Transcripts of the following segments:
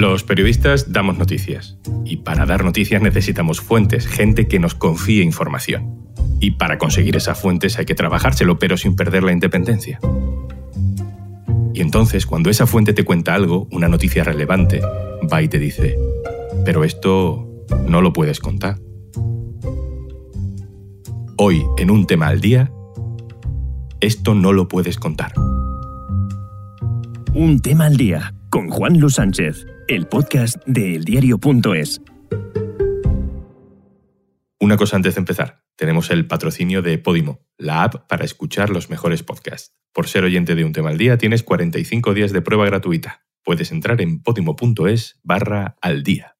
Los periodistas damos noticias y para dar noticias necesitamos fuentes, gente que nos confíe información. Y para conseguir esas fuentes hay que trabajárselo, pero sin perder la independencia. Y entonces, cuando esa fuente te cuenta algo, una noticia relevante, va y te dice, pero esto no lo puedes contar. Hoy, en un tema al día, esto no lo puedes contar. Un tema al día con Juan Luis Sánchez, el podcast de eldiario.es. Una cosa antes de empezar, tenemos el patrocinio de Podimo, la app para escuchar los mejores podcasts. Por ser oyente de un tema al día tienes 45 días de prueba gratuita. Puedes entrar en podimo.es barra al día.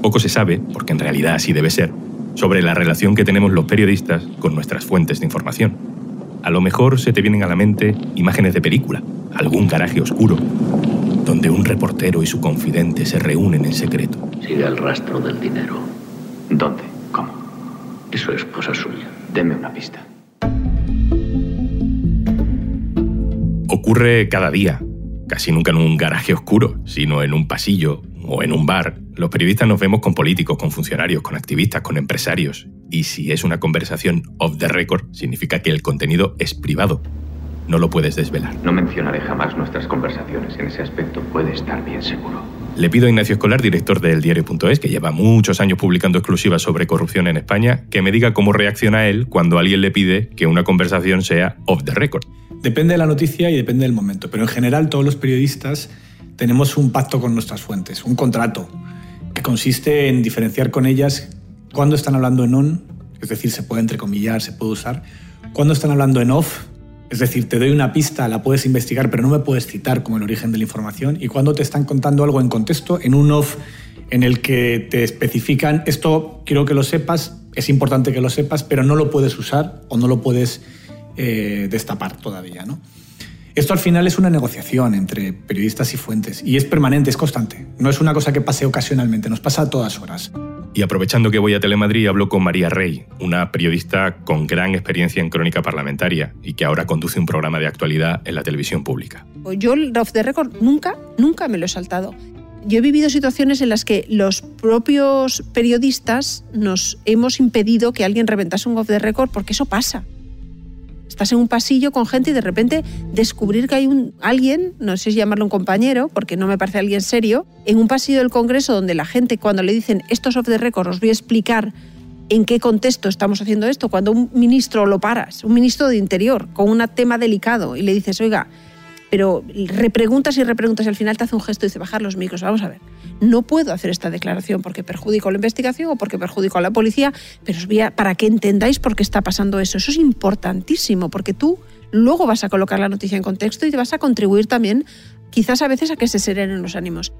Poco se sabe, porque en realidad así debe ser, sobre la relación que tenemos los periodistas con nuestras fuentes de información. A lo mejor se te vienen a la mente imágenes de película, algún garaje oscuro, donde un reportero y su confidente se reúnen en secreto. Sigue el rastro del dinero. ¿Dónde? ¿Cómo? Eso es cosa suya. Deme una pista. Ocurre cada día, casi nunca en un garaje oscuro, sino en un pasillo o en un bar. Los periodistas nos vemos con políticos, con funcionarios, con activistas, con empresarios. Y si es una conversación off the record, significa que el contenido es privado. No lo puedes desvelar. No mencionaré jamás nuestras conversaciones. En ese aspecto puede estar bien seguro. Le pido a Ignacio Escolar, director del diario.es, que lleva muchos años publicando exclusivas sobre corrupción en España, que me diga cómo reacciona él cuando alguien le pide que una conversación sea off the record. Depende de la noticia y depende del momento, pero en general todos los periodistas tenemos un pacto con nuestras fuentes, un contrato, que consiste en diferenciar con ellas cuando están hablando en on, es decir, se puede entrecomillar, se puede usar, cuando están hablando en off, es decir, te doy una pista, la puedes investigar, pero no me puedes citar como el origen de la información, y cuando te están contando algo en contexto, en un off en el que te especifican, esto quiero que lo sepas, es importante que lo sepas, pero no lo puedes usar o no lo puedes eh, destapar todavía. ¿no? Esto al final es una negociación entre periodistas y fuentes y es permanente, es constante. No es una cosa que pase ocasionalmente, nos pasa a todas horas. Y aprovechando que voy a Telemadrid, hablo con María Rey, una periodista con gran experiencia en crónica parlamentaria y que ahora conduce un programa de actualidad en la televisión pública. Yo el off the record nunca, nunca me lo he saltado. Yo he vivido situaciones en las que los propios periodistas nos hemos impedido que alguien reventase un off the record porque eso pasa estás en un pasillo con gente y de repente descubrir que hay un, alguien, no sé si llamarlo un compañero, porque no me parece alguien serio, en un pasillo del Congreso donde la gente cuando le dicen esto es off the record, os voy a explicar en qué contexto estamos haciendo esto, cuando un ministro lo paras, un ministro de Interior, con un tema delicado y le dices, oiga, pero repreguntas y repreguntas y al final te hace un gesto y dice bajar los micros. Vamos a ver, no puedo hacer esta declaración porque perjudico la investigación o porque perjudico a la policía, pero os voy a, para que entendáis por qué está pasando eso. Eso es importantísimo porque tú luego vas a colocar la noticia en contexto y vas a contribuir también quizás a veces a que se serenen los ánimos.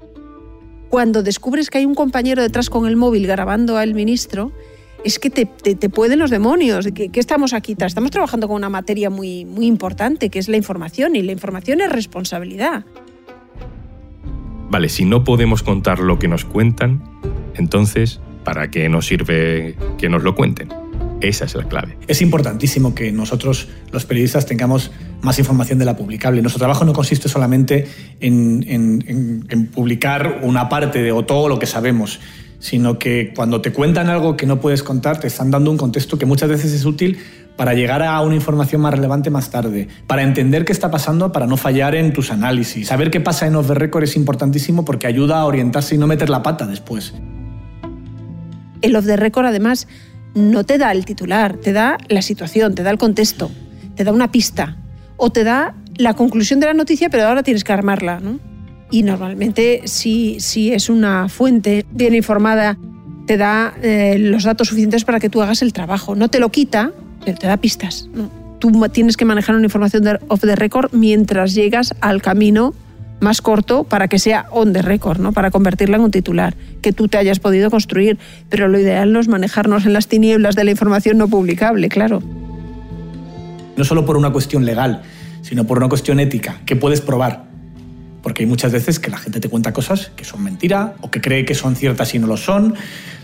Cuando descubres que hay un compañero detrás con el móvil grabando al ministro, es que te, pueden los demonios. ¿Qué, estamos aquí? Estamos trabajando con una materia muy, muy importante, que es la información, y la información es responsabilidad. Vale, si no podemos contar lo que nos cuentan, entonces, ¿para qué nos sirve que nos lo cuenten? Esa es la clave. Es importantísimo que nosotros, los periodistas, tengamos más información de la publicable. Nuestro trabajo no consiste solamente en, en publicar una parte de o todo lo que sabemos, sino que cuando te cuentan algo que no puedes contar, te están dando un contexto que muchas veces es útil para llegar a una información más relevante más tarde, para entender qué está pasando, para no fallar en tus análisis. Saber qué pasa en off the record es importantísimo porque ayuda a orientarse y no meter la pata después. El off the record, además, no te da el titular, te da la situación, te da el contexto, te da una pista o te da la conclusión de la noticia, pero ahora tienes que armarla. ¿no? Y normalmente si, si es una fuente bien informada te da eh, los datos suficientes para que tú hagas el trabajo. No te lo quita, pero te da pistas. Tú tienes que manejar una información de off the record mientras llegas al camino más corto para que sea on the record, ¿no? para convertirla en un titular que tú te hayas podido construir. Pero lo ideal no es manejarnos en las tinieblas de la información no publicable, claro. No solo por una cuestión legal, sino por una cuestión ética, que puedes probar porque hay muchas veces que la gente te cuenta cosas que son mentira o que cree que son ciertas y no lo son.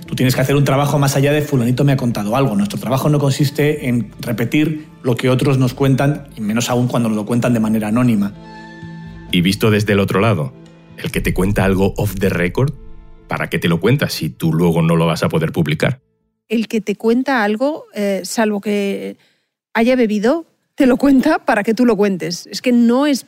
Tú tienes que hacer un trabajo más allá de fulanito me ha contado algo. Nuestro trabajo no consiste en repetir lo que otros nos cuentan, y menos aún cuando nos lo cuentan de manera anónima. Y visto desde el otro lado, el que te cuenta algo off the record, ¿para qué te lo cuentas si tú luego no lo vas a poder publicar? El que te cuenta algo, eh, salvo que haya bebido, te lo cuenta para que tú lo cuentes. Es que no es...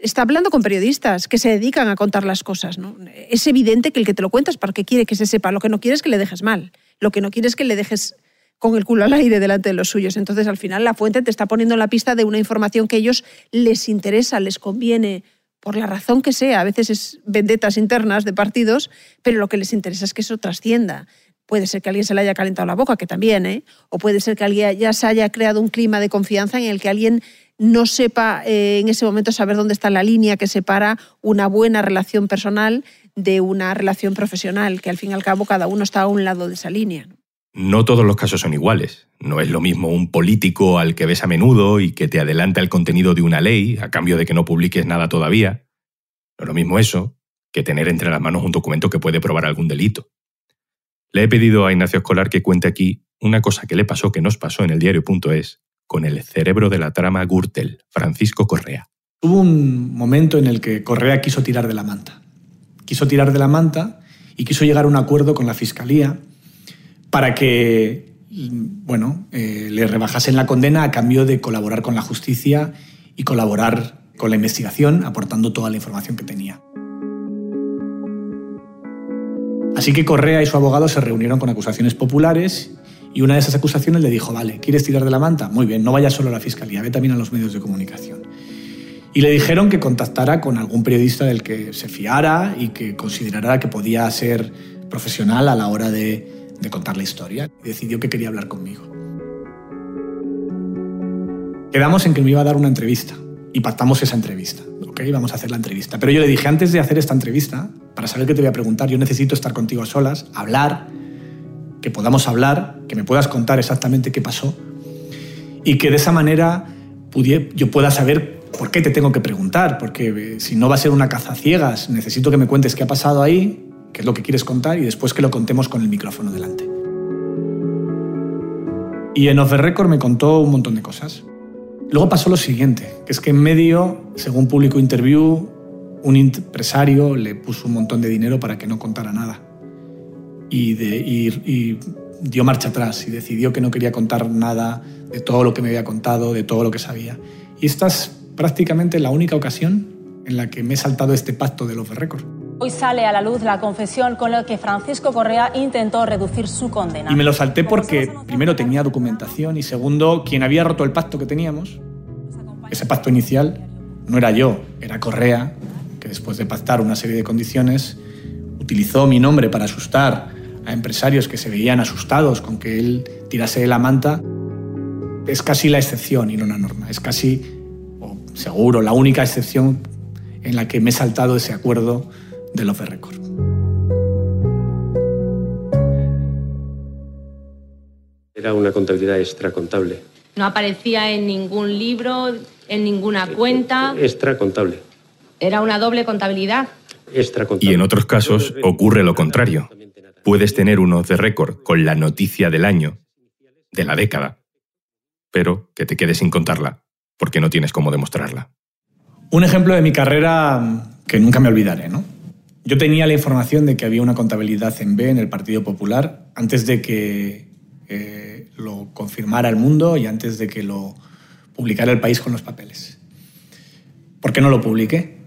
Está hablando con periodistas que se dedican a contar las cosas. ¿no? Es evidente que el que te lo cuentas para que quiere que se sepa. Lo que no quiere es que le dejes mal. Lo que no quiere es que le dejes con el culo al aire delante de los suyos. Entonces, al final, la fuente te está poniendo en la pista de una información que a ellos les interesa, les conviene, por la razón que sea. A veces es vendetas internas de partidos, pero lo que les interesa es que eso trascienda. Puede ser que alguien se le haya calentado la boca, que también, ¿eh? O puede ser que alguien ya se haya creado un clima de confianza en el que alguien no sepa eh, en ese momento saber dónde está la línea que separa una buena relación personal de una relación profesional, que al fin y al cabo cada uno está a un lado de esa línea. No todos los casos son iguales. No es lo mismo un político al que ves a menudo y que te adelanta el contenido de una ley a cambio de que no publiques nada todavía. No es lo mismo eso que tener entre las manos un documento que puede probar algún delito. Le he pedido a Ignacio Escolar que cuente aquí una cosa que le pasó que nos pasó en el diario.es con el cerebro de la trama Gürtel, Francisco Correa. Hubo un momento en el que Correa quiso tirar de la manta. Quiso tirar de la manta y quiso llegar a un acuerdo con la Fiscalía para que bueno, eh, le rebajasen la condena a cambio de colaborar con la justicia y colaborar con la investigación, aportando toda la información que tenía. Así que Correa y su abogado se reunieron con acusaciones populares y una de esas acusaciones le dijo, vale, ¿quieres tirar de la manta? Muy bien, no vayas solo a la fiscalía, ve también a los medios de comunicación. Y le dijeron que contactara con algún periodista del que se fiara y que considerara que podía ser profesional a la hora de, contar la historia. Y decidió que quería hablar conmigo. Quedamos en que me iba a dar una entrevista y pactamos esa entrevista. Ok, vamos a hacer la entrevista. Pero yo le dije, antes de hacer esta entrevista, para saber qué te voy a preguntar, yo necesito estar contigo a solas, hablar, que podamos hablar, que me puedas contar exactamente qué pasó y que de esa manera yo pueda saber por qué te tengo que preguntar, porque eh, si no va a ser una caza ciegas, necesito que me cuentes qué ha pasado ahí, qué es lo que quieres contar y después que lo contemos con el micrófono delante. Y en Off the Record me contó un montón de cosas. Luego pasó lo siguiente, que es que en medio, según Público Interview, un empresario le puso un montón de dinero para que no contara nada. Y, dio marcha atrás y decidió que no quería contar nada de todo lo que me había contado, de todo lo que sabía. Y esta es prácticamente la única ocasión en la que me he saltado este pacto de the Record. Hoy sale a la luz la confesión con la que Francisco Correa intentó reducir su condena. Y me lo salté porque, primero, tenía documentación y, segundo, quien había roto el pacto que teníamos, ese pacto inicial, no era yo, era Correa, después de pactar una serie de condiciones, utilizó mi nombre para asustar a empresarios que se veían asustados con que él tirase de la manta. Es casi la excepción y no la norma. Es casi, o seguro, la única excepción en la que me he saltado ese acuerdo de Love Record. Era una contabilidad extracontable. No aparecía en ningún libro, en ninguna cuenta. Extracontable. Era una doble contabilidad. Y en otros casos ocurre lo contrario. Puedes tener uno de récord con la noticia del año, de la década, pero que te quedes sin contarla, porque no tienes cómo demostrarla. Un ejemplo de mi carrera que nunca me olvidaré, ¿no? Yo tenía la información de que había una contabilidad en B en el Partido Popular antes de que eh, lo confirmara el mundo y antes de que lo publicara el país con los papeles. ¿Por qué no lo publiqué?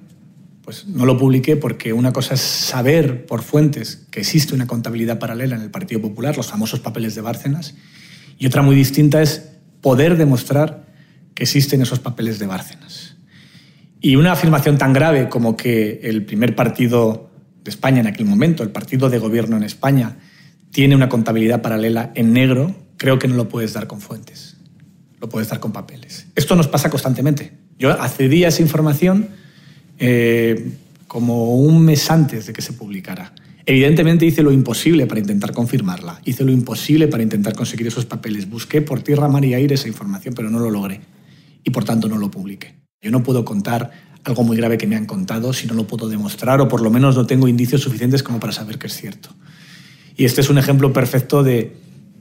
Pues no lo publiqué porque una cosa es saber por fuentes que existe una contabilidad paralela en el Partido Popular, los famosos papeles de Bárcenas, y otra muy distinta es poder demostrar que existen esos papeles de Bárcenas. Y una afirmación tan grave como que el primer partido de España en aquel momento, el partido de gobierno en España, tiene una contabilidad paralela en negro, creo que no lo puedes dar con fuentes, lo puedes dar con papeles. Esto nos pasa constantemente. Yo accedí a esa información eh, como un mes antes de que se publicara. Evidentemente hice lo imposible para intentar confirmarla, hice lo imposible para intentar conseguir esos papeles. Busqué por tierra, mar y aire esa información, pero no lo logré y por tanto no lo publiqué. Yo no puedo contar algo muy grave que me han contado si no lo puedo demostrar o por lo menos no tengo indicios suficientes como para saber que es cierto. Y este es un ejemplo perfecto de,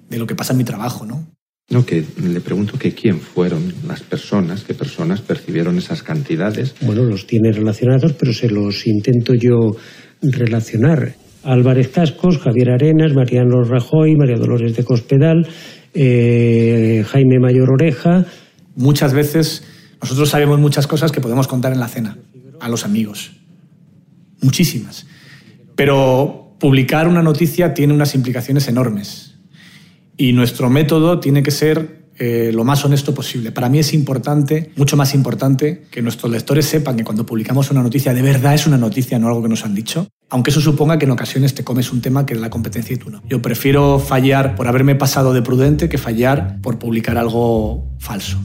de lo que pasa en mi trabajo, ¿no? No, que le pregunto que quién fueron las personas, qué personas percibieron esas cantidades. Bueno, los tiene relacionados, pero se los intento yo relacionar. Álvarez Cascos, Javier Arenas, Mariano Rajoy, María Dolores de Cospedal, eh, Jaime Mayor Oreja. Muchas veces nosotros sabemos muchas cosas que podemos contar en la cena a los amigos. Muchísimas. Pero publicar una noticia tiene unas implicaciones enormes. Y nuestro método tiene que ser eh, lo más honesto posible. Para mí es importante, mucho más importante, que nuestros lectores sepan que cuando publicamos una noticia de verdad es una noticia, no algo que nos han dicho. Aunque eso suponga que en ocasiones te comes un tema que es la competencia y tú no. Yo prefiero fallar por haberme pasado de prudente que fallar por publicar algo falso.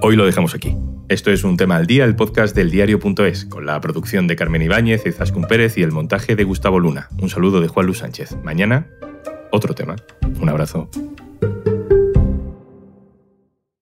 Hoy lo dejamos aquí. Esto es un tema al día, el podcast del diario.es, con la producción de Carmen Ibáñez, Izaskun Pérez y el montaje de Gustavo Luna. Un saludo de Juan Luis Sánchez. Mañana, otro tema. Un abrazo.